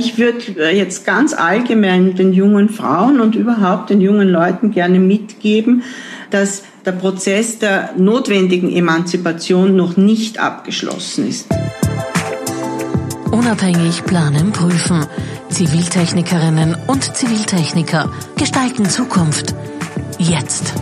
Ich würde jetzt ganz allgemein den jungen Frauen und überhaupt den jungen Leuten gerne mitgeben, dass der Prozess der notwendigen Emanzipation noch nicht abgeschlossen ist. Unabhängig planen, prüfen. Ziviltechnikerinnen und Ziviltechniker gestalten Zukunft. Jetzt.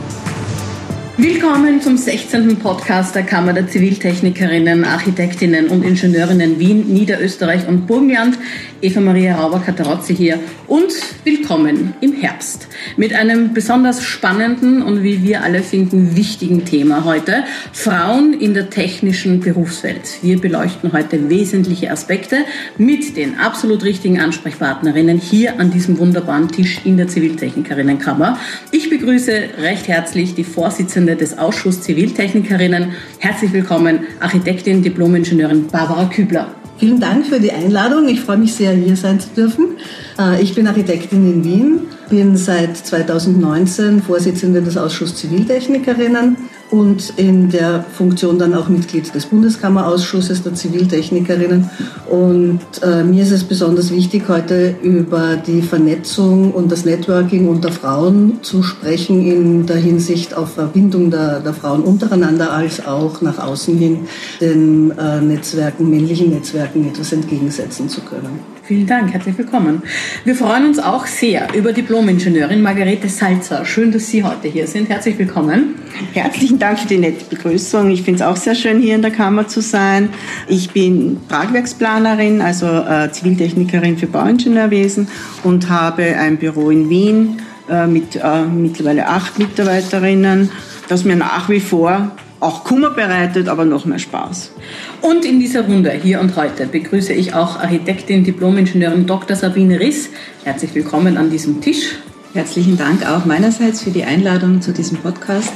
Willkommen zum 16. Podcast der Kammer der Ziviltechnikerinnen, Architektinnen und Ingenieurinnen Wien, Niederösterreich und Burgenland. Eva Maria Rauber-Katarozzi hier und willkommen im Herbst mit einem besonders spannenden und wie wir alle finden wichtigen Thema heute. Frauen in der technischen Berufswelt. Wir beleuchten heute wesentliche Aspekte mit den absolut richtigen Ansprechpartnerinnen hier an diesem wunderbaren Tisch in der Ziviltechnikerinnenkammer. Ich begrüße recht herzlich die Vorsitzende Vorsitzende des Ausschusses Ziviltechnikerinnen. Herzlich willkommen, Architektin, Diplomingenieurin Barbara Kübler. Vielen Dank für die Einladung. Ich freue mich sehr, hier sein zu dürfen. Äh, ich bin Architektin in Wien, bin seit 2019 Vorsitzende des Ausschusses Ziviltechnikerinnen und in der Funktion dann auch Mitglied des Bundeskammerausschusses der Ziviltechnikerinnen. Und äh, mir ist es besonders wichtig, heute über die Vernetzung und das Networking unter Frauen zu sprechen in der Hinsicht auf Verbindung der, der Frauen untereinander als auch nach außen hin den äh, Netzwerken, männlichen Netzwerken etwas entgegensetzen zu können. Vielen Dank, herzlich willkommen. Wir freuen uns auch sehr über Diplomingenieurin Margarete Salzer. Schön, dass Sie heute hier sind. Herzlich willkommen. Herzlichen Dank für die nette Begrüßung. Ich finde es auch sehr schön, hier in der Kammer zu sein. Ich bin Tragwerksplanerin, also äh, Ziviltechnikerin für Bauingenieurwesen und habe ein Büro in Wien äh, mit äh, mittlerweile acht Mitarbeiterinnen, das mir nach wie vor auch Kummer bereitet, aber noch mehr Spaß. Und in dieser Runde hier und heute begrüße ich auch Architektin, Diplomingenieurin Dr. Sabine Riss. Herzlich willkommen an diesem Tisch. Herzlichen Dank auch meinerseits für die Einladung zu diesem Podcast.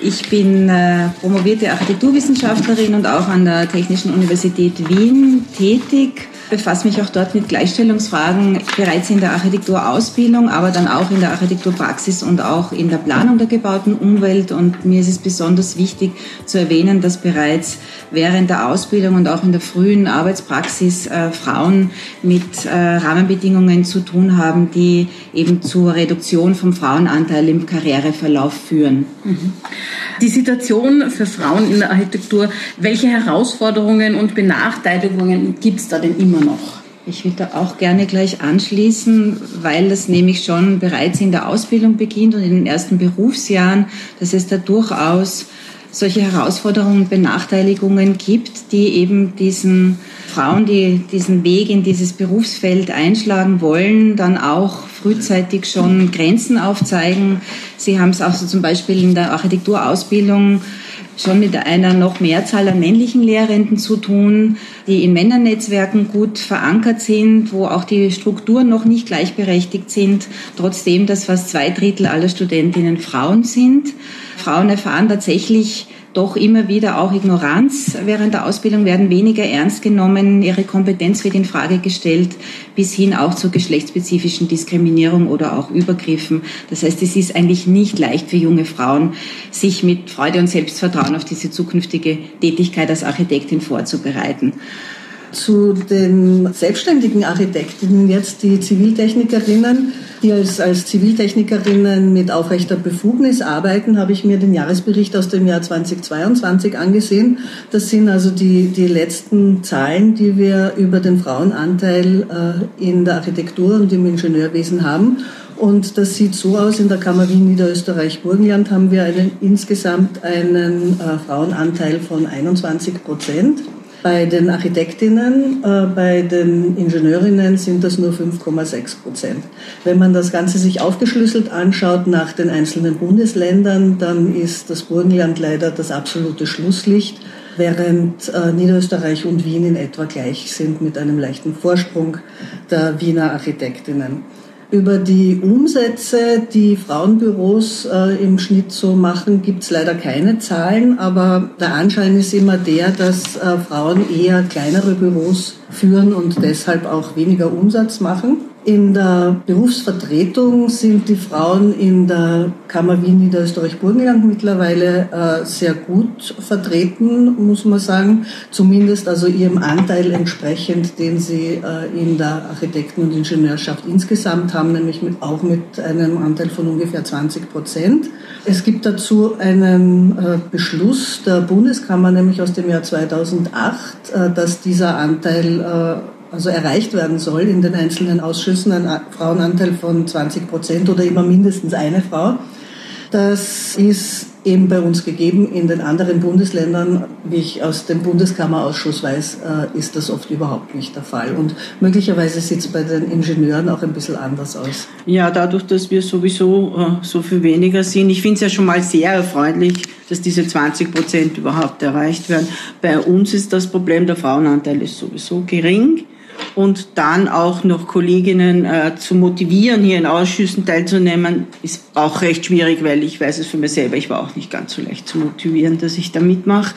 Ich bin äh, promovierte Architekturwissenschaftlerin und auch an der Technischen Universität Wien tätig befasse mich auch dort mit Gleichstellungsfragen bereits in der Architekturausbildung, aber dann auch in der Architekturpraxis und auch in der Planung der gebauten Umwelt. Und mir ist es besonders wichtig zu erwähnen, dass bereits während der Ausbildung und auch in der frühen Arbeitspraxis äh, Frauen mit äh, Rahmenbedingungen zu tun haben, die eben zur Reduktion vom Frauenanteil im Karriereverlauf führen. Mhm. Die Situation für Frauen in der Architektur, welche Herausforderungen und Benachteiligungen gibt es da denn immer noch? Ich will da auch gerne gleich anschließen, weil das nämlich schon bereits in der Ausbildung beginnt und in den ersten Berufsjahren, dass es da durchaus solche Herausforderungen und Benachteiligungen gibt, die eben diesen Frauen, die diesen Weg in dieses Berufsfeld einschlagen wollen, dann auch frühzeitig schon Grenzen aufzeigen. Sie haben es auch so zum Beispiel in der Architekturausbildung schon mit einer noch Mehrzahl an männlichen Lehrenden zu tun, die in Männernetzwerken gut verankert sind, wo auch die Strukturen noch nicht gleichberechtigt sind, trotzdem, dass fast zwei Drittel aller Studentinnen Frauen sind. Frauen erfahren tatsächlich doch immer wieder auch Ignoranz während der Ausbildung, werden weniger ernst genommen, ihre Kompetenz wird in Frage gestellt, bis hin auch zur geschlechtsspezifischen Diskriminierung oder auch Übergriffen. Das heißt, es ist eigentlich nicht leicht für junge Frauen, sich mit Freude und Selbstvertrauen auf diese zukünftige Tätigkeit als Architektin vorzubereiten. Zu den selbstständigen Architektinnen jetzt, die Ziviltechnikerinnen, die als, als Ziviltechnikerinnen mit aufrechter Befugnis arbeiten, habe ich mir den Jahresbericht aus dem Jahr 2022 angesehen. Das sind also die, die letzten Zahlen, die wir über den Frauenanteil äh, in der Architektur und im Ingenieurwesen haben. Und das sieht so aus, in der Kammer Wien Niederösterreich-Burgenland haben wir einen, insgesamt einen äh, Frauenanteil von 21 Prozent. Bei den Architektinnen, äh, bei den Ingenieurinnen sind das nur 5,6 Prozent. Wenn man das Ganze sich aufgeschlüsselt anschaut nach den einzelnen Bundesländern, dann ist das Burgenland leider das absolute Schlusslicht, während äh, Niederösterreich und Wien in etwa gleich sind mit einem leichten Vorsprung der Wiener Architektinnen. Über die Umsätze, die Frauenbüros äh, im Schnitt so machen, gibt es leider keine Zahlen, aber der Anschein ist immer der, dass äh, Frauen eher kleinere Büros führen und deshalb auch weniger Umsatz machen. In der Berufsvertretung sind die Frauen in der Kammer Wien Niederösterreich-Burgenland mittlerweile äh, sehr gut vertreten, muss man sagen. Zumindest also ihrem Anteil entsprechend, den sie äh, in der Architekten- und Ingenieurschaft insgesamt haben, nämlich mit, auch mit einem Anteil von ungefähr 20 Prozent. Es gibt dazu einen äh, Beschluss der Bundeskammer, nämlich aus dem Jahr 2008, äh, dass dieser Anteil äh, also erreicht werden soll in den einzelnen Ausschüssen, ein Frauenanteil von 20 Prozent oder immer mindestens eine Frau. Das ist eben bei uns gegeben. In den anderen Bundesländern, wie ich aus dem Bundeskammerausschuss weiß, äh, ist das oft überhaupt nicht der Fall. Und möglicherweise sieht es bei den Ingenieuren auch ein bisschen anders aus. Ja, dadurch, dass wir sowieso äh, so viel weniger sind. Ich finde es ja schon mal sehr erfreulich, dass diese 20 Prozent überhaupt erreicht werden. Bei uns ist das Problem, der Frauenanteil ist sowieso gering und dann auch noch Kolleginnen äh, zu motivieren, hier in Ausschüssen teilzunehmen, ist auch recht schwierig, weil ich weiß es für mich selber, ich war auch nicht ganz so leicht zu motivieren, dass ich da mitmache.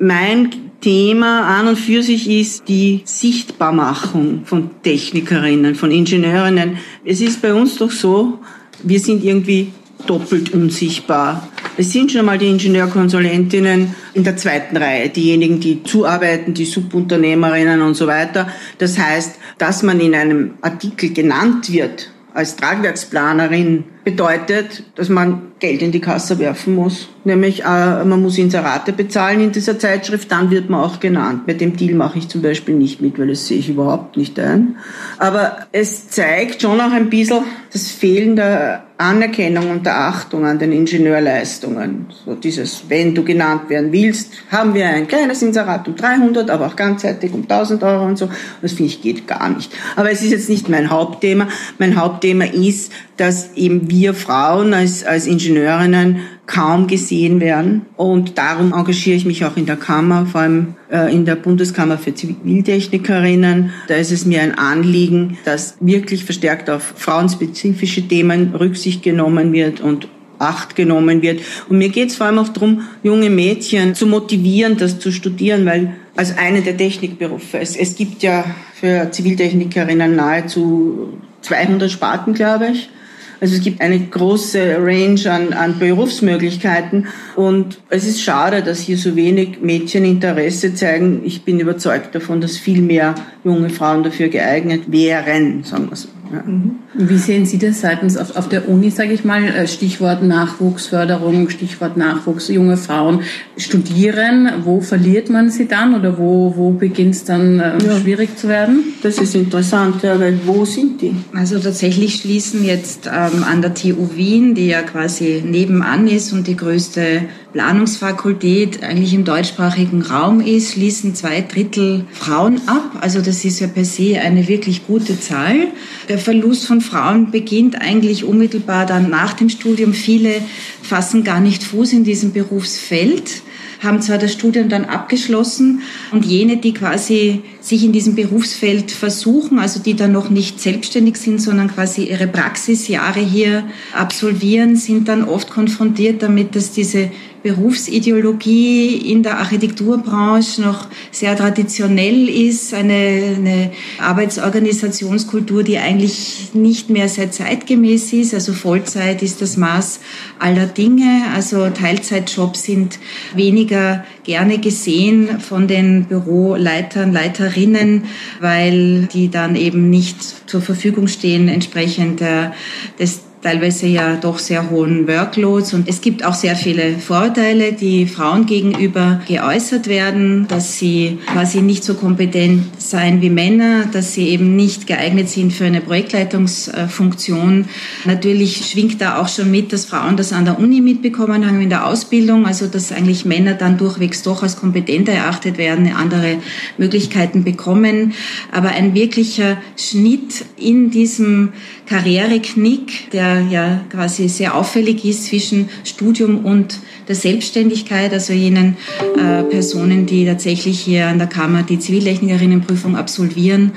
Mein Thema an und für sich ist die Sichtbarmachung von Technikerinnen, von Ingenieurinnen. Es ist bei uns doch so, wir sind irgendwie doppelt unsichtbar. Es sind schon mal die Ingenieurkonsulentinnen in der zweiten Reihe, diejenigen, die zuarbeiten, die Subunternehmerinnen und so weiter. Das heißt, dass man in einem Artikel genannt wird als Tragwerksplanerin bedeutet, dass man Geld in die Kasse werfen muss. Nämlich, äh, man muss Inserate bezahlen in dieser Zeitschrift, dann wird man auch genannt. Bei dem Deal mache ich zum Beispiel nicht mit, weil das sehe ich überhaupt nicht ein. Aber es zeigt schon auch ein bisschen das Fehlen der Anerkennung und der Achtung an den Ingenieurleistungen. So dieses, wenn du genannt werden willst, haben wir ein kleines Inserat um 300, aber auch ganzseitig um 1000 Euro und so. Das finde ich geht gar nicht. Aber es ist jetzt nicht mein Hauptthema. Mein Hauptthema ist, dass eben wir Frauen als, als Ingenieurinnen kaum gesehen werden. Und darum engagiere ich mich auch in der Kammer, vor allem äh, in der Bundeskammer für Ziviltechnikerinnen. Da ist es mir ein Anliegen, dass wirklich verstärkt auf frauenspezifische Themen Rücksicht genommen wird und Acht genommen wird. Und mir geht es vor allem auch darum, junge Mädchen zu motivieren, das zu studieren, weil als eine der Technikberufe, es, es gibt ja für Ziviltechnikerinnen nahezu 200 Sparten, glaube ich. Also es gibt eine große Range an, an Berufsmöglichkeiten und es ist schade, dass hier so wenig Mädchen Interesse zeigen. Ich bin überzeugt davon, dass viel mehr junge Frauen dafür geeignet wären, sagen wir so. Ja. Mhm. Wie sehen Sie das seitens auf, auf der Uni, sage ich mal, äh, Stichwort Nachwuchsförderung, Stichwort Nachwuchs, junge Frauen studieren, wo verliert man sie dann oder wo, wo beginnt es dann äh, ja. schwierig zu werden? Das ist interessant, ja, weil wo sind die? Also tatsächlich schließen jetzt ähm, an der TU Wien, die ja quasi nebenan ist und die größte Planungsfakultät eigentlich im deutschsprachigen Raum ist, schließen zwei Drittel Frauen ab. Also das ist ja per se eine wirklich gute Zahl. Der Verlust von Frauen beginnt eigentlich unmittelbar dann nach dem Studium. Viele fassen gar nicht Fuß in diesem Berufsfeld haben zwar das Studium dann abgeschlossen und jene, die quasi sich in diesem Berufsfeld versuchen, also die dann noch nicht selbstständig sind, sondern quasi ihre Praxisjahre hier absolvieren, sind dann oft konfrontiert damit, dass diese Berufsideologie in der Architekturbranche noch sehr traditionell ist, eine, eine Arbeitsorganisationskultur, die eigentlich nicht mehr sehr zeitgemäß ist. Also Vollzeit ist das Maß aller Dinge. Also Teilzeitjobs sind weniger gerne gesehen von den Büroleitern, Leiterinnen, weil die dann eben nicht zur Verfügung stehen entsprechend des teilweise ja doch sehr hohen Workloads und es gibt auch sehr viele Vorteile, die Frauen gegenüber geäußert werden, dass sie quasi nicht so kompetent sein wie Männer, dass sie eben nicht geeignet sind für eine Projektleitungsfunktion. Natürlich schwingt da auch schon mit, dass Frauen das an der Uni mitbekommen haben in der Ausbildung, also dass eigentlich Männer dann durchwegs doch als kompetenter erachtet werden, andere Möglichkeiten bekommen. Aber ein wirklicher Schnitt in diesem Karriereknick, der ja quasi sehr auffällig ist zwischen Studium und der Selbstständigkeit, also jenen äh, Personen, die tatsächlich hier an der Kammer die Zivillechnikerinnenprüfung absolvieren,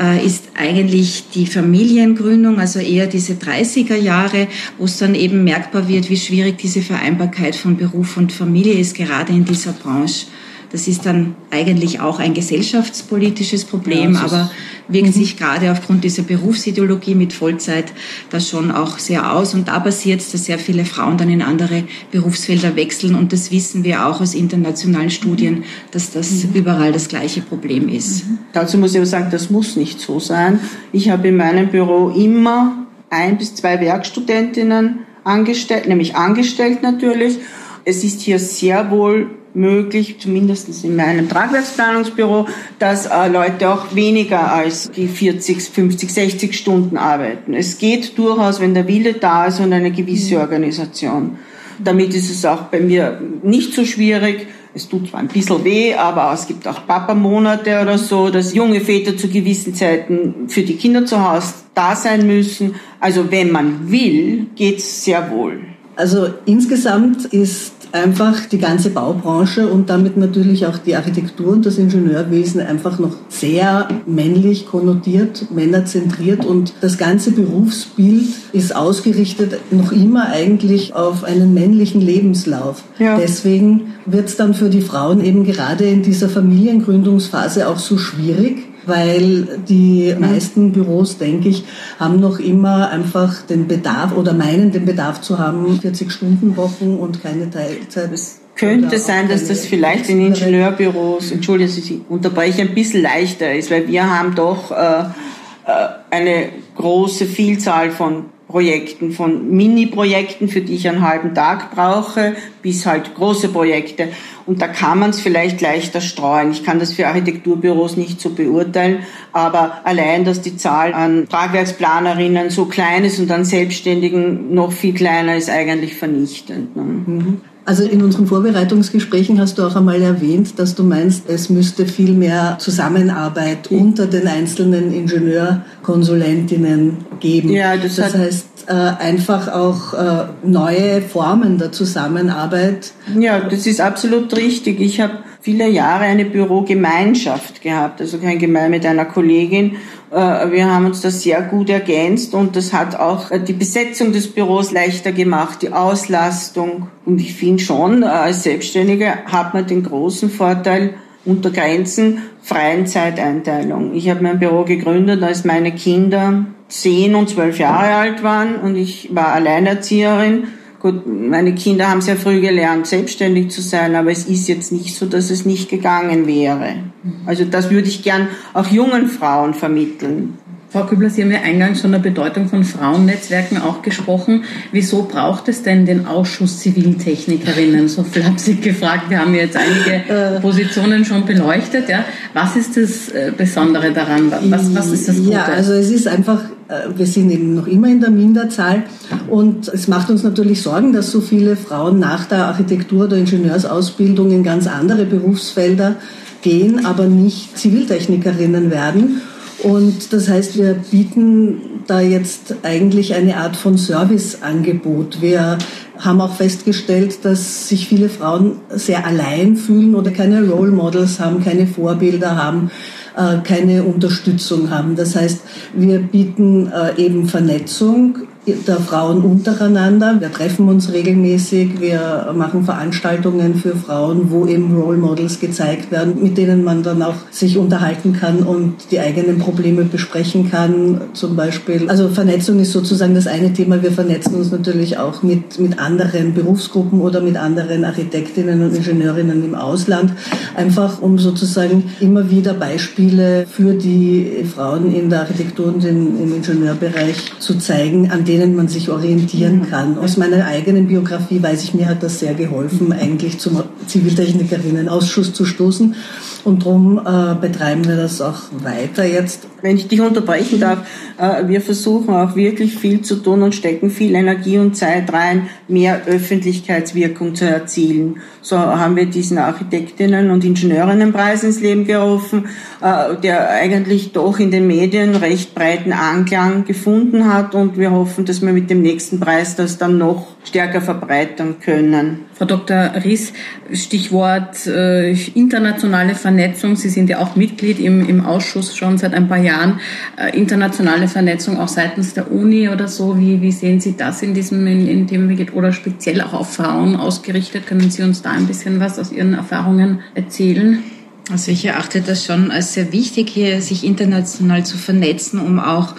äh, ist eigentlich die Familiengründung, also eher diese 30er Jahre, wo es dann eben merkbar wird, wie schwierig diese Vereinbarkeit von Beruf und Familie ist, gerade in dieser Branche Das ist dann eigentlich auch ein gesellschaftspolitisches Problem, ja, aber wirkt mhm. sich gerade aufgrund dieser Berufsideologie mit Vollzeit das schon auch sehr aus. Und da passiert es, dass sehr viele Frauen dann in andere Berufsfelder wechseln. Und das wissen wir auch aus internationalen Studien, dass das mhm. überall das gleiche Problem ist. Mhm. Dazu muss ich aber sagen, das muss nicht so sein. Ich habe in meinem Büro immer ein bis zwei Werkstudentinnen angestellt, nämlich angestellt natürlich. Es ist hier sehr wohl möglich, zumindest in meinem Tragwerksplanungsbüro, dass äh, Leute auch weniger als die 40, 50, 60 Stunden arbeiten. Es geht durchaus, wenn der Wille da ist und eine gewisse mhm. Organisation. Damit ist es auch bei mir nicht so schwierig. Es tut zwar ein bisschen weh, aber es gibt auch Papa-Monate oder so, dass junge Väter zu gewissen Zeiten für die Kinder zu Hause da sein müssen. Also wenn man will, geht's sehr wohl. Also insgesamt ist einfach die ganze Baubranche und damit natürlich auch die Architektur und das Ingenieurwesen einfach noch sehr männlich konnotiert, männerzentriert und das ganze Berufsbild ist ausgerichtet noch immer eigentlich auf einen männlichen Lebenslauf. Ja. Deswegen wird es dann für die Frauen eben gerade in dieser Familiengründungsphase auch so schwierig, weil die meisten Büros, denke ich, haben noch immer einfach den Bedarf oder meinen den Bedarf zu haben, 40-Stunden-Wochen und keine Teilzeit. Es könnte sein, dass das vielleicht in Ingenieurbüros, entschuldigen Sie, ich unterbreche, ein bisschen leichter ist, weil wir haben doch äh, äh eine große Vielzahl von Projekten, von Mini-Projekten, für die ich einen halben Tag brauche, bis halt große Projekte. Und da kann man es vielleicht leichter streuen. Ich kann das für Architekturbüros nicht so beurteilen, aber allein, dass die Zahl an Tragwerksplanerinnen so klein ist und an Selbstständigen noch viel kleiner ist, eigentlich vernichtend. Ne? Mhm. Also in unseren Vorbereitungsgesprächen hast du auch einmal erwähnt, dass du meinst, es müsste viel mehr Zusammenarbeit unter den einzelnen Ingenieurkonsulentinnen geben. Ja, das, das heißt äh, einfach auch äh, neue Formen der Zusammenarbeit. Ja, das ist absolut richtig. Ich habe viele Jahre eine Bürogemeinschaft gehabt, also kein Gemein mit einer Kollegin. Äh, wir haben uns das sehr gut ergänzt und das hat auch äh, die Besetzung des Büros leichter gemacht, die Auslastung. Und ich finde schon, äh, als Selbstständige hat man den großen Vorteil, unter Grenzen freien Zeiteinteilung. Ich habe mein Büro gegründet, als meine Kinder zehn und zwölf Jahre alt waren und ich war Alleinerzieherin Gut, meine Kinder haben sehr früh gelernt, selbstständig zu sein, aber es ist jetzt nicht so, dass es nicht gegangen wäre. Also das würde ich gern auch jungen Frauen vermitteln. Frau Kübler, Sie haben ja eingangs von der Bedeutung von Frauennetzwerken auch gesprochen. Wieso braucht es denn den Ausschuss Ziviltechnikerinnen? So flapsig gefragt. Wir haben jetzt einige äh. Positionen schon beleuchtet. Ja. Was ist das äh, Besondere daran? Was, was ist das Gute? Ja, also es ist einfach, äh, wir sind eben noch immer in der Minderzahl und es macht uns natürlich Sorgen, dass so viele Frauen nach der Architektur- oder Ingenieursausbildung in ganz andere Berufsfelder gehen, aber nicht Ziviltechnikerinnen werden. Und das heißt, wir bieten da jetzt eigentlich eine Art von Serviceangebot. Wir haben auch festgestellt, dass sich viele Frauen sehr allein fühlen oder keine Role Models haben, keine Vorbilder haben äh, keine Unterstützung haben. Das heißt, wir bieten äh, eben Vernetzung der Frauen untereinander. Wir treffen uns regelmäßig, wir machen Veranstaltungen für Frauen, wo eben Role Models gezeigt werden, mit denen man dann auch sich unterhalten kann und die eigenen Probleme besprechen kann. Zum Beispiel, also Vernetzung ist sozusagen das eine Thema. Wir vernetzen uns natürlich auch mit, mit anderen Berufsgruppen oder mit anderen Architektinnen und Ingenieurinnen im Ausland, einfach um sozusagen immer wieder Beispiele für die Frauen in der Architektur und im Ingenieurbereich zu zeigen, an denen man sich orientieren kann. Aus meiner eigenen Biografie weiß ich, mir hat das sehr geholfen, eigentlich zum Ziviltechnikerinnenausschuss zu stoßen. Und darum äh, betreiben wir das auch weiter jetzt. Wenn ich dich unterbrechen darf, äh, wir versuchen auch wirklich viel zu tun und stecken viel Energie und Zeit rein, mehr Öffentlichkeitswirkung zu erzielen. So haben wir diesen Architektinnen- und Ingenieurinnenpreis ins Leben gerufen, äh, der eigentlich doch in den Medien recht breiten Anklang gefunden hat und wir hoffen, hoffen, dass wir mit dem nächsten Preis das dann noch stärker verbreitern können. Frau Dr. Ries, Stichwort äh, internationale Vernetzung. Sie sind ja auch Mitglied im, im Ausschuss schon seit ein paar Jahren. Äh, internationale Vernetzung auch seitens der Uni oder so. Wie, wie sehen Sie das in diesem, in, in dem oder speziell auch auf Frauen ausgerichtet? Können Sie uns da ein bisschen was aus Ihren Erfahrungen erzählen? Also ich erachte das schon als sehr wichtig, hier sich international zu vernetzen, um auch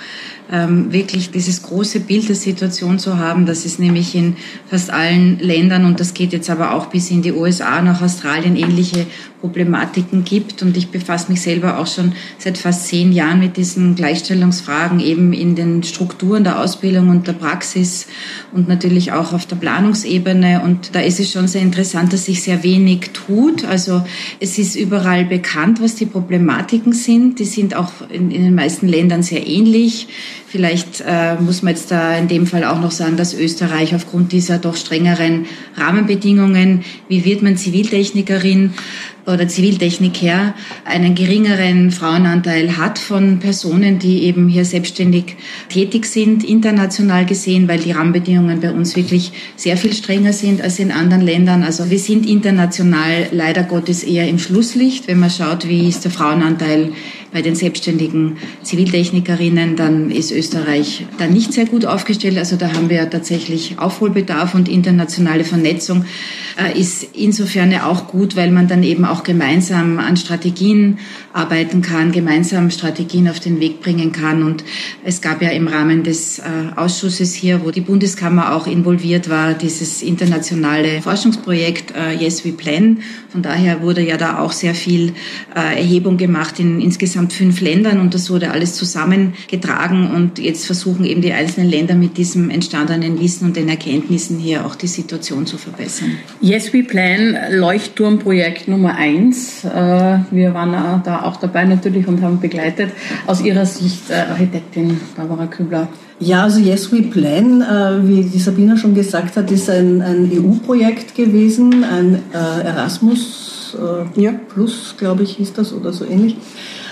wirklich dieses große Bild der Situation zu haben. Das ist nämlich in fast allen Ländern und das geht jetzt aber auch bis in die USA, nach Australien ähnliche Problematiken gibt. Und ich befasse mich selber auch schon seit fast zehn Jahren mit diesen Gleichstellungsfragen eben in den Strukturen der Ausbildung und der Praxis und natürlich auch auf der Planungsebene. Und da ist es schon sehr interessant, dass sich sehr wenig tut. Also es ist überall bekannt, was die Problematiken sind. Die sind auch in, in den meisten Ländern sehr ähnlich. Vielleicht äh, muss man jetzt da in dem Fall auch noch sagen, dass Österreich aufgrund dieser doch strengeren Rahmenbedingungen, wie wird man Ziviltechnikerin, oder Ziviltechniker einen geringeren Frauenanteil hat von Personen, die eben hier selbstständig tätig sind, international gesehen, weil die Rahmenbedingungen bei uns wirklich sehr viel strenger sind als in anderen Ländern. Also wir sind international leider Gottes eher im Schlusslicht. Wenn man schaut, wie ist der Frauenanteil bei den selbstständigen Ziviltechnikerinnen, dann ist Österreich da nicht sehr gut aufgestellt. Also da haben wir tatsächlich Aufholbedarf und internationale Vernetzung äh, ist insofern auch gut, weil man dann eben auch gemeinsam an Strategien arbeiten kann, gemeinsam Strategien auf den Weg bringen kann. Und es gab ja im Rahmen des äh, Ausschusses hier, wo die Bundeskammer auch involviert war, dieses internationale Forschungsprojekt äh, Yes We Plan. Von daher wurde ja da auch sehr viel Erhebung gemacht in insgesamt fünf Ländern und das wurde alles zusammengetragen und jetzt versuchen eben die einzelnen Länder mit diesem entstandenen Wissen und den Erkenntnissen hier auch die Situation zu verbessern. Yes We Plan, Leuchtturmprojekt Nummer eins. Äh, wir waren da auch dabei natürlich und haben begleitet. Aus Ihrer Sicht, äh, Architektin Barbara Kübler. Ja, also Yes We Plan, äh, wie die Sabina schon gesagt hat, ist ein, ein EU-Projekt gewesen, ein Erasmus ja. Plus, glaube ich, hieß das oder so ähnlich.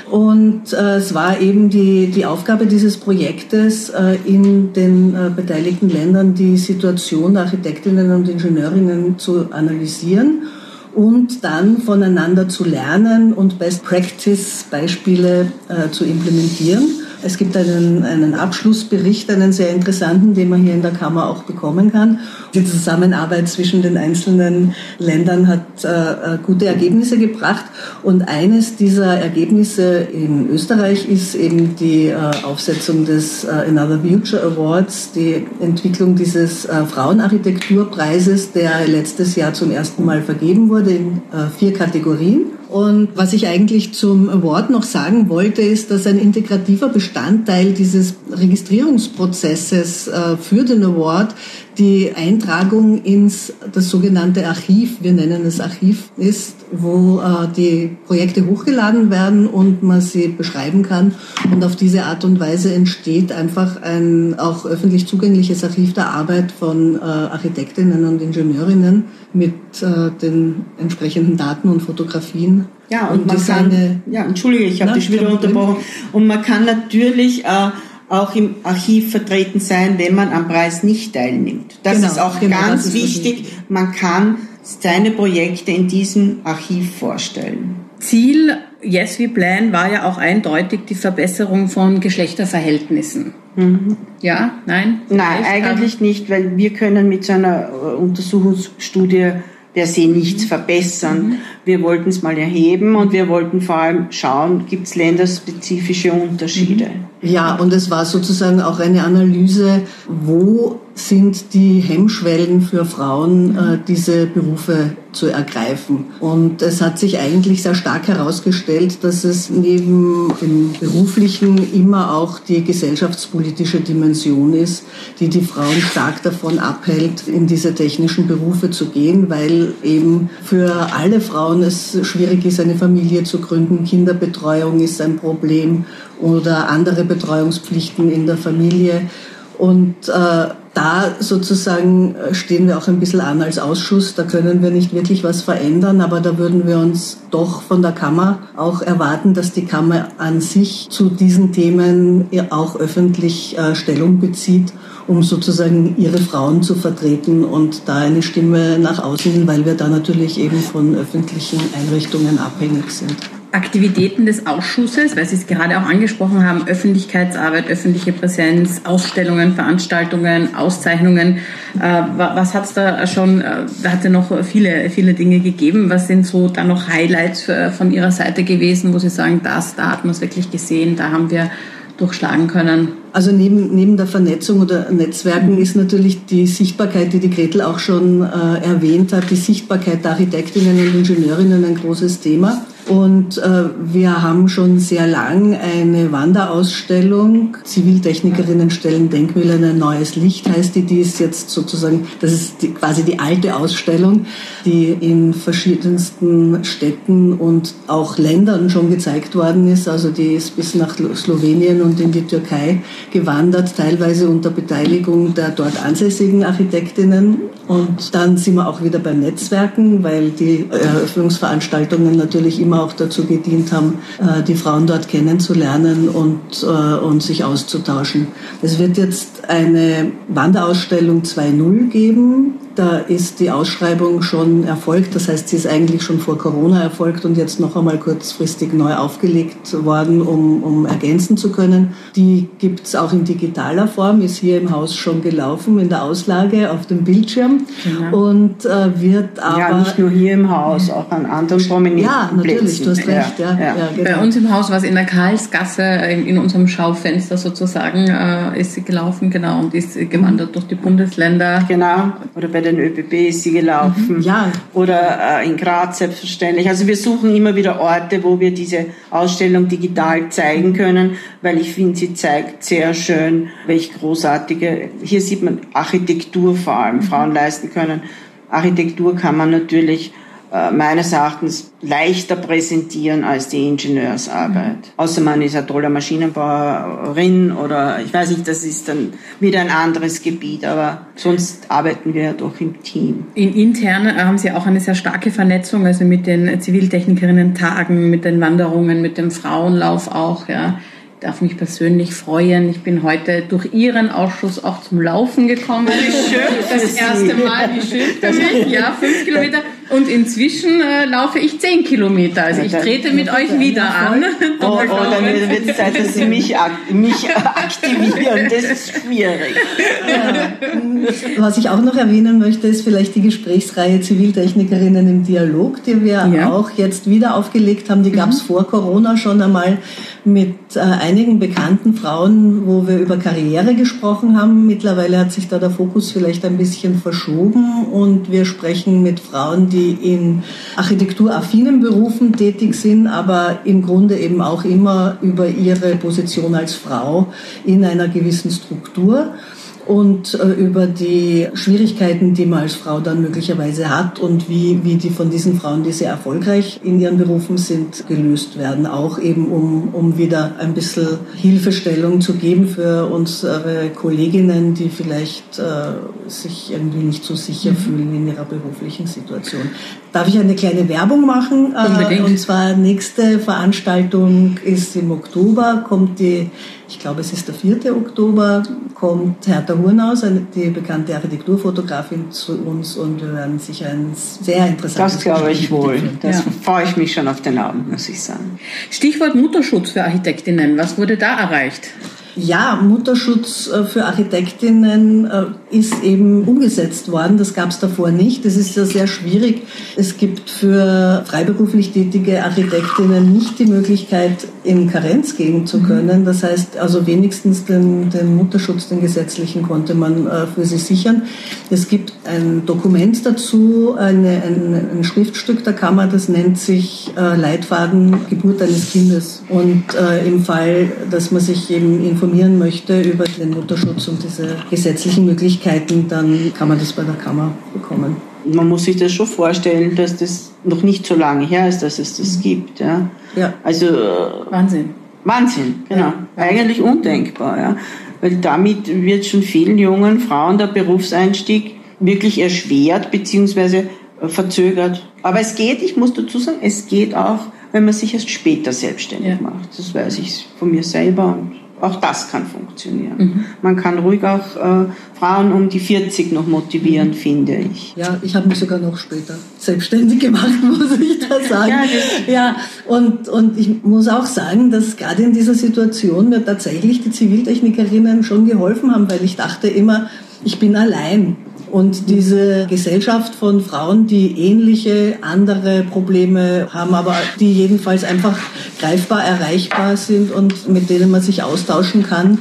Und äh, es war eben die, die Aufgabe dieses Projektes, äh, in den äh, beteiligten Ländern die Situation der Architektinnen und Ingenieurinnen zu analysieren und dann voneinander zu lernen und Best Practice Beispiele äh, zu implementieren. Es gibt einen, einen Abschlussbericht, einen sehr interessanten, den man hier in der Kammer auch bekommen kann. Die Zusammenarbeit zwischen den einzelnen Ländern hat äh, äh, gute Ergebnisse gebracht. Und eines dieser Ergebnisse in Österreich ist eben die äh, Aufsetzung des äh, Another Future Awards, die Entwicklung dieses äh, Frauenarchitekturpreises, der letztes Jahr zum ersten Mal vergeben wurde in äh, vier Kategorien. Und was ich eigentlich zum Award noch sagen wollte, ist, dass ein integrativer Bestandteil dieses Registrierungsprozesses äh, für den Award die Eintragung ins das sogenannte Archiv, wir nennen es Archiv, ist, wo äh, die Projekte hochgeladen werden und man sie beschreiben kann. Und auf diese Art und Weise entsteht einfach ein auch öffentlich zugängliches Archiv der Arbeit von äh, Architektinnen und Ingenieurinnen mit äh, den entsprechenden Daten und Fotografien. Ja, und, und man kann, ja, entschuldige, ich habe dich wieder unterbrochen. Und man kann natürlich äh, auch im Archiv vertreten sein, wenn man am Preis nicht teilnimmt. Das genau, ist auch genau, ganz ist wichtig. Man kann seine Projekte in diesem Archiv vorstellen. Ziel Yes We Plan war ja auch eindeutig die Verbesserung von Geschlechterverhältnissen. Mhm. Ja, nein? Nein, eigentlich nicht, weil wir können mit so einer äh, Untersuchungsstudie der sie nichts verbessern. Mhm. Wir wollten es mal erheben und wir wollten vor allem schauen, gibt es länderspezifische Unterschiede. Ja, und es war sozusagen auch eine Analyse, wo sind die Hemmschwellen für Frauen, äh, diese Berufe zu ergreifen. Und es hat sich eigentlich sehr stark herausgestellt, dass es neben dem beruflichen immer auch die gesellschaftspolitische Dimension ist, die die Frauen stark davon abhält, in diese technischen Berufe zu gehen, weil eben für alle Frauen es schwierig ist, eine Familie zu gründen. Kinderbetreuung ist ein Problem oder andere Betreuungspflichten in der Familie. Und äh, da sozusagen äh, stehen wir auch ein bisschen an als Ausschuss. Da können wir nicht wirklich was verändern, aber da würden wir uns doch von der Kammer auch erwarten, dass die Kammer an sich zu diesen Themen auch öffentlich äh, Stellung bezieht um sozusagen ihre Frauen zu vertreten und da eine Stimme nach außen, weil wir da natürlich eben von öffentlichen Einrichtungen abhängig sind. Aktivitäten des Ausschusses, weil Sie es gerade auch angesprochen haben, Öffentlichkeitsarbeit, öffentliche Präsenz, Ausstellungen, Veranstaltungen, Auszeichnungen. Äh, was hat es da schon, äh, da hat ja noch viele, viele Dinge gegeben. Was sind so da noch Highlights von Ihrer Seite gewesen, wo Sie sagen, das, da hat man es wirklich gesehen, da haben wir durchschlagen können? Also neben, neben der Vernetzung oder Netzwerken ist natürlich die Sichtbarkeit, die die Gretel auch schon äh, erwähnt hat, die Sichtbarkeit der Architektinnen und Ingenieurinnen ein großes Thema. Und äh, wir haben schon sehr lang eine Wanderausstellung. Ziviltechnikerinnen stellen Denkmäler in ein neues Licht, heißt die. Die ist jetzt sozusagen, das ist die, quasi die alte Ausstellung, die in verschiedensten Städten und auch Ländern schon gezeigt worden ist. Also die ist bis nach Slowenien und in die Türkei gewandert, teilweise unter Beteiligung der dort ansässigen Architektinnen. Und dann sind wir auch wieder beim Netzwerken, weil die Eröffnungsveranstaltungen natürlich immer auch dazu gedient haben, äh, die Frauen dort kennenzulernen und, äh, und sich auszutauschen. Es wird jetzt eine Wanderausstellung 2.0 geben da ist die Ausschreibung schon erfolgt. Das heißt, sie ist eigentlich schon vor Corona erfolgt und jetzt noch einmal kurzfristig neu aufgelegt worden, um, um ergänzen zu können. Die gibt es auch in digitaler Form, ist hier im Haus schon gelaufen, in der Auslage auf dem Bildschirm. Genau. Und äh, wird aber... Ja, nicht nur hier im Haus, auch an anderen prominenten Ja, natürlich, Plätzen. du hast recht. Ja, ja. ja genau. Bei uns im Haus war es in der Karlsgasse, in, in unserem Schaufenster sozusagen, äh, ist sie gelaufen, genau, und ist gewandert durch die Bundesländer. Genau, oder bei den ÖBB ist sie gelaufen. Mhm, ja. Oder äh, in Graz selbstverständlich. Also wir suchen immer wieder Orte, wo wir diese Ausstellung digital zeigen können, weil ich finde, sie zeigt sehr schön, welche großartige, hier sieht man Architektur vor allem. Frauen leisten können. Architektur kann man natürlich meines Erachtens leichter präsentieren als die Ingenieursarbeit. Mhm. Außer man ist eine tolle Maschinenbauerin oder ich weiß nicht, das ist dann wieder ein anderes Gebiet, aber sonst arbeiten wir ja doch im Team. In intern äh, haben Sie auch eine sehr starke Vernetzung, also mit den Ziviltechnikerinnen-Tagen, mit den Wanderungen, mit dem Frauenlauf auch, ja darf mich persönlich freuen. Ich bin heute durch Ihren Ausschuss auch zum Laufen gekommen. Wie schön das erste Mal, wie schön für mich. Ja, fünf Kilometer. Und inzwischen äh, laufe ich zehn Kilometer. Also ich trete mit euch wieder an. Oh, oh dann wird es Zeit, dass Sie mich, mich aktivieren. Das ist schwierig. Was ich auch noch erwähnen möchte, ist vielleicht die Gesprächsreihe Ziviltechnikerinnen im Dialog, die wir ja. auch jetzt wieder aufgelegt haben. Die gab es mhm. vor Corona schon einmal mit äh, einigen bekannten Frauen, wo wir über Karriere gesprochen haben. Mittlerweile hat sich da der Fokus vielleicht ein bisschen verschoben und wir sprechen mit Frauen, die die in architekturaffinen Berufen tätig sind, aber im Grunde eben auch immer über ihre Position als Frau in einer gewissen Struktur und äh, über die Schwierigkeiten, die man als Frau dann möglicherweise hat und wie, wie die von diesen Frauen, die sehr erfolgreich in ihren Berufen sind, gelöst werden. Auch eben, um, um wieder ein bisschen Hilfestellung zu geben für unsere Kolleginnen, die vielleicht äh, sich irgendwie nicht so sicher mhm. fühlen in ihrer beruflichen Situation. Darf ich eine kleine Werbung machen? Äh, Unbedingt. Und zwar nächste Veranstaltung ist im Oktober, kommt die ich glaube, es ist der 4. Oktober, kommt Hertha Hurnaus, die bekannte Architekturfotografin, zu uns und wir werden sicher ein sehr interessantes Das glaube ich wohl. Das ja. freue ich mich schon auf den Abend, muss ich sagen. Stichwort Mutterschutz für Architektinnen. Was wurde da erreicht? Ja, Mutterschutz äh, für Architektinnen äh, ist eben umgesetzt worden. Das gab es davor nicht. Das ist ja sehr schwierig. Es gibt für freiberuflich tätige Architektinnen nicht die Möglichkeit, in Karenz gehen zu mhm. können. Das heißt, also wenigstens den, den Mutterschutz, den gesetzlichen, konnte man äh, für sie sichern. Es gibt ein Dokument dazu, eine, ein, ein Schriftstück der Kammer, das nennt sich Leitfaden Geburt eines Kindes. Und im Fall, dass man sich eben in informieren möchte über den Mutterschutz und diese gesetzlichen Möglichkeiten, dann kann man das bei der Kammer bekommen. Man muss sich das schon vorstellen, dass das noch nicht so lange her ist, dass es das mhm. gibt. Ja. ja. Also Wahnsinn. Wahnsinn, genau. Ja. Eigentlich undenkbar, ja. Weil damit wird schon vielen jungen Frauen der Berufseinstieg wirklich erschwert bzw. verzögert. Aber es geht, ich muss dazu sagen, es geht auch, wenn man sich erst später selbstständig ja. macht. Das weiß ich von mir selber und auch das kann funktionieren. Mhm. Man kann ruhig auch äh, Frauen um die 40 noch motivieren, mhm. finde ich. Ja, ich habe mich sogar noch später selbstständig gemacht, muss ich da sagen. ja, ja, und, und ich muss auch sagen, dass gerade in dieser Situation mir tatsächlich die Ziviltechnikerinnen schon geholfen haben, weil ich dachte immer, ich bin allein. Und diese Gesellschaft von Frauen, die ähnliche, andere Probleme haben, aber die jedenfalls einfach greifbar erreichbar sind und mit denen man sich austauschen kann,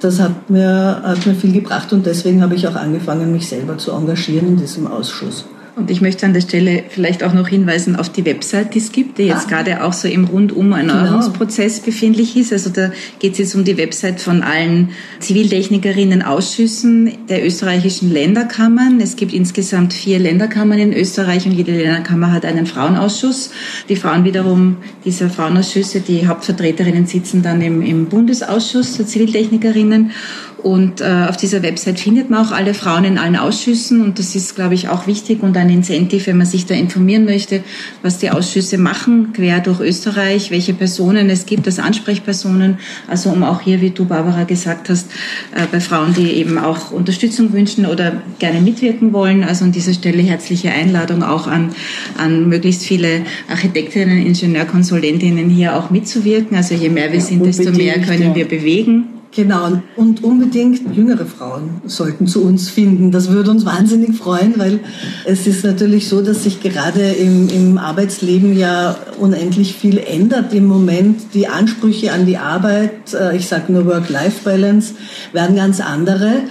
das hat mir, hat mir viel gebracht und deswegen habe ich auch angefangen, mich selber zu engagieren in diesem Ausschuss. Und ich möchte an der Stelle vielleicht auch noch hinweisen auf die Website, die es gibt, die jetzt ah. gerade auch so im rundum Erneuerungsprozess genau. befindlich ist. Also da geht es jetzt um die Website von allen Ziviltechnikerinnen Ausschüssen der österreichischen Länderkammern. Es gibt insgesamt vier Länderkammern in Österreich und jede Länderkammer hat einen Frauenausschuss. Die Frauen wiederum dieser Frauenausschüsse, die Hauptvertreterinnen sitzen dann im, im Bundesausschuss der Ziviltechnikerinnen. Und äh, auf dieser Website findet man auch alle Frauen in allen Ausschüssen und das ist, glaube ich, auch wichtig und ein Incentive, wenn man sich da informieren möchte, was die Ausschüsse machen, quer durch Österreich, welche Personen es gibt als Ansprechpersonen, also um auch hier, wie du, Barbara, gesagt hast, äh, bei Frauen, die eben auch Unterstützung wünschen oder gerne mitwirken wollen. Also an dieser Stelle herzliche Einladung auch an, an möglichst viele Architektinnen, Ingenieurkonsulentinnen hier auch mitzuwirken. Also je mehr wir sind, desto mehr können wir bewegen. Genau, und unbedingt jüngere Frauen sollten zu uns finden. Das würde uns wahnsinnig freuen, weil es ist natürlich so, dass sich gerade im, im Arbeitsleben ja unendlich viel ändert im Moment. Die Ansprüche an die Arbeit, äh, ich sage nur Work-Life-Balance, werden ganz andere.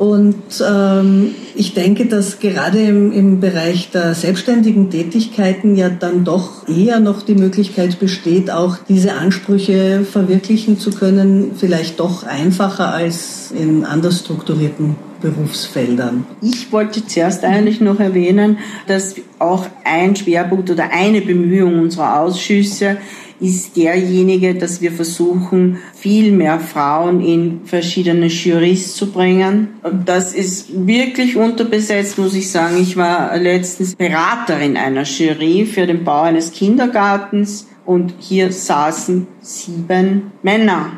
Und ähm, ich denke, dass gerade im, im Bereich der selbstständigen Tätigkeiten ja dann doch eher noch die Möglichkeit besteht, auch diese Ansprüche verwirklichen zu können, vielleicht doch einfacher als in anders strukturierten Berufsfeldern. Ich wollte zuerst eigentlich noch erwähnen, dass auch ein Schwerpunkt oder eine Bemühung unserer Ausschüsse ist derjenige, dass wir versuchen, viel mehr Frauen in verschiedene Jurys zu bringen. Das ist wirklich unterbesetzt, muss ich sagen. Ich war letztens Beraterin einer Jury für den Bau eines Kindergartens und hier saßen sieben Männer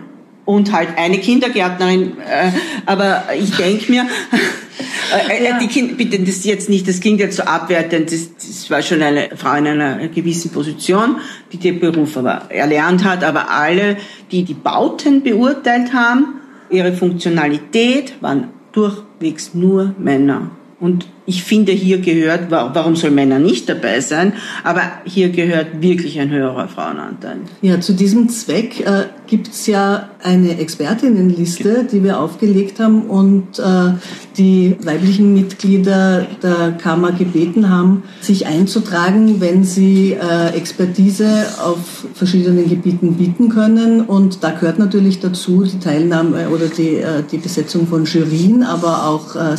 und halt eine Kindergärtnerin. Äh, aber ich denke mir, äh, äh, ja. die kind, bitte das jetzt nicht, das klingt jetzt so abwertend, das, das war schon eine Frau in einer gewissen Position, die den Beruf aber erlernt hat, aber alle, die die Bauten beurteilt haben, ihre Funktionalität waren durchwegs nur Männer. Und ich finde, hier gehört, warum soll Männer nicht dabei sein, aber hier gehört wirklich ein höherer Frauenanteil. Ja, zu diesem Zweck äh, gibt es ja eine Expertinnenliste, die wir aufgelegt haben und äh, die weiblichen Mitglieder der Kammer gebeten haben, sich einzutragen, wenn sie äh, Expertise auf verschiedenen Gebieten bieten können. Und da gehört natürlich dazu die Teilnahme oder die, äh, die Besetzung von Jurien, aber auch äh,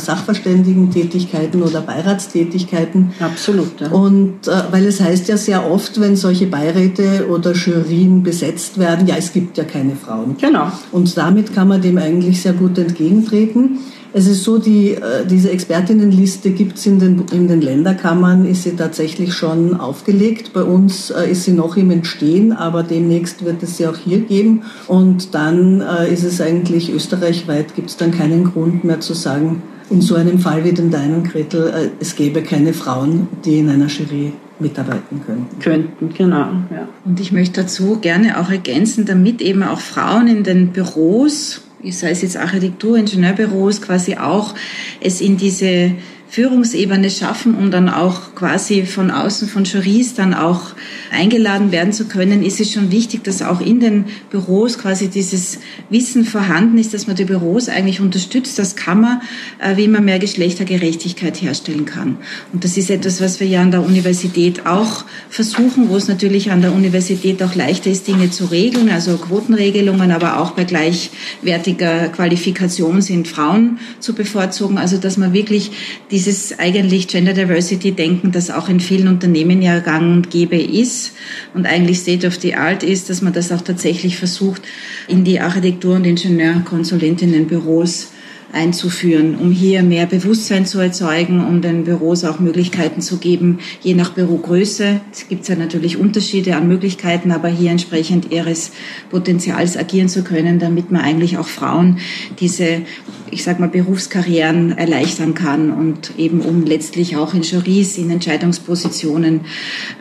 Sachverständigentätigkeiten Tätigkeiten oder Beiratstätigkeiten. Absolut. Ja. Und äh, weil es heißt ja sehr oft, wenn solche Beiräte oder Jurien besetzt werden, ja, es gibt ja keine Frauen. Genau. Und damit kann man dem eigentlich sehr gut entgegentreten. Es ist so, die, äh, diese Expertinnenliste gibt es in den, in den Länderkammern, ist sie tatsächlich schon aufgelegt. Bei uns äh, ist sie noch im Entstehen, aber demnächst wird es sie auch hier geben. Und dann äh, ist es eigentlich österreichweit, gibt es dann keinen Grund mehr zu sagen, in so einem Fall wie den deinen, Gretel, äh, es gäbe keine Frauen, die in einer Jury mitarbeiten könnten. Könnten, genau. Ja. Und ich möchte dazu gerne auch ergänzen, damit eben auch Frauen in den Büros, sei es jetzt Architektur, Ingenieurbüros, quasi auch es in diese Führungsebene schaffen, um dann auch quasi von außen von Juries dann auch eingeladen werden zu können, ist es schon wichtig, dass auch in den Büros quasi dieses Wissen vorhanden ist, dass man die Büros eigentlich unterstützt, das kann man, äh, wie man mehr Geschlechtergerechtigkeit herstellen kann. Und das ist etwas, was wir ja an der Universität auch versuchen, wo es natürlich an der Universität auch leichter ist, Dinge zu regeln, also Quotenregelungen, aber auch bei gleichwertiger Qualifikation sind Frauen zu bevorzugen, also dass man wirklich diese dieses eigentlich Gender Diversity Denken, das auch in vielen Unternehmen ja gang und gäbe ist. Und eigentlich State of the Art ist, dass man das auch tatsächlich versucht, in die Architektur- und Ingenieurkonsulentinnenbüros einzuführen, um hier mehr Bewusstsein zu erzeugen, um den Büros auch Möglichkeiten zu geben, je nach Bürogröße. Es gibt ja natürlich Unterschiede an Möglichkeiten, aber hier entsprechend ihres Potenzials agieren zu können, damit man eigentlich auch Frauen diese, ich sag mal, Berufskarrieren erleichtern kann und eben um letztlich auch in Juries, in Entscheidungspositionen,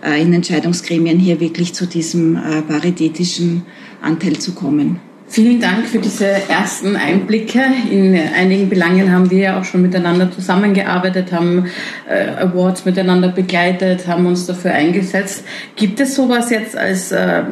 äh, in Entscheidungsgremien hier wirklich zu diesem äh, paritätischen Anteil zu kommen. Vielen Dank für diese ersten Einblicke. In einigen Belangen haben wir ja auch schon miteinander zusammengearbeitet, haben äh, Awards miteinander begleitet, haben uns dafür eingesetzt. Gibt es sowas jetzt als äh,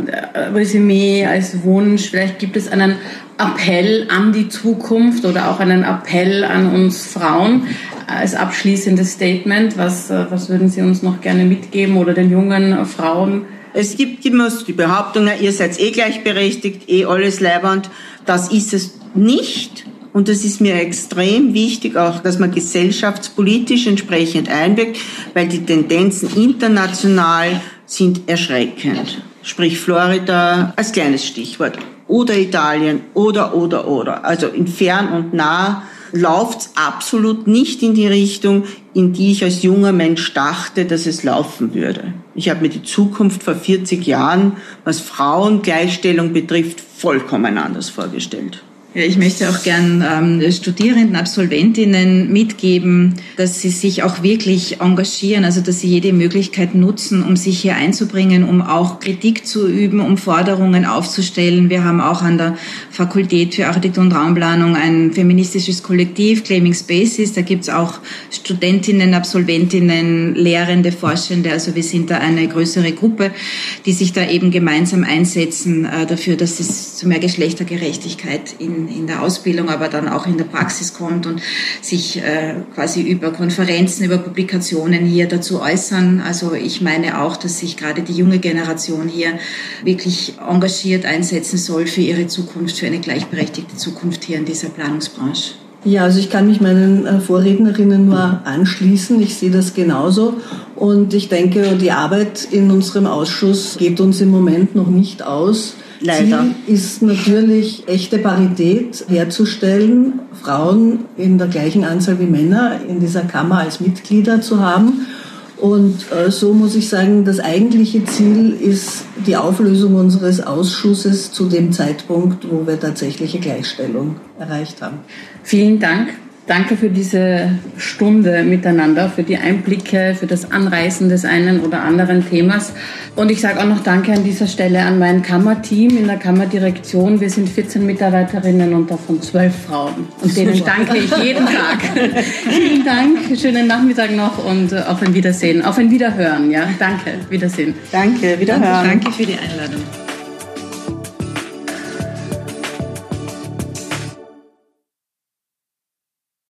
Resümee, als Wunsch? Vielleicht gibt es einen Appell an die Zukunft oder auch einen Appell an uns Frauen als abschließendes Statement. Was, äh, was würden Sie uns noch gerne mitgeben oder den jungen Frauen? Es gibt immer die Behauptung, ihr seid eh gleichberechtigt, eh alles leibend. Das ist es nicht. Und das ist mir extrem wichtig, auch, dass man gesellschaftspolitisch entsprechend einwirkt, weil die Tendenzen international sind erschreckend. Sprich Florida als kleines Stichwort. Oder Italien, oder, oder, oder. Also in fern und nah läuft absolut nicht in die Richtung, in die ich als junger Mensch dachte, dass es laufen würde. Ich habe mir die Zukunft vor 40 Jahren, was Frauengleichstellung betrifft, vollkommen anders vorgestellt. Ja, ich möchte auch gern ähm, Studierenden, Absolventinnen mitgeben, dass sie sich auch wirklich engagieren, also dass sie jede Möglichkeit nutzen, um sich hier einzubringen, um auch Kritik zu üben, um Forderungen aufzustellen. Wir haben auch an der Fakultät für Architektur und Raumplanung ein feministisches Kollektiv, Claiming Spaces. Da gibt's auch Studentinnen, Absolventinnen, Lehrende, Forschende. Also wir sind da eine größere Gruppe, die sich da eben gemeinsam einsetzen äh, dafür, dass es zu mehr Geschlechtergerechtigkeit in in, der Ausbildung, aber dann auch in der Praxis kommt und sich äh, quasi über Konferenzen, über Publikationen hier dazu äußern. Also ich meine auch, dass sich gerade die junge Generation hier wirklich engagiert einsetzen soll für ihre Zukunft, für eine gleichberechtigte Zukunft hier in dieser Planungsbranche. Ja, also ich kann mich meinen äh, Vorrednerinnen nur anschließen. Ich sehe das genauso. Und ich denke, die Arbeit in unserem Ausschuss geht uns im Moment noch nicht aus. Leider. Ziel ist natürlich echte Parität herzustellen, Frauen in der gleichen Anzahl wie Männer in dieser Kammer als Mitglieder zu haben. Und äh, so muss ich sagen, das eigentliche Ziel ist die Auflösung unseres Ausschusses zu dem Zeitpunkt, wo wir tatsächliche Gleichstellung erreicht haben. Vielen Dank. Danke für diese Stunde miteinander, für die Einblicke, für das Anreißen des einen oder anderen Themas. Und ich sage auch noch Danke an dieser Stelle an mein Kammerteam in der Kammerdirektion. Wir sind 14 Mitarbeiterinnen und davon 12 Frauen. Und denen Super. danke ich jeden Tag. Vielen Dank, schönen Nachmittag noch und auf ein Wiedersehen, auf ein Wiederhören. Ja, danke, Wiedersehen. Danke, Wiederhören. Danke für die Einladung.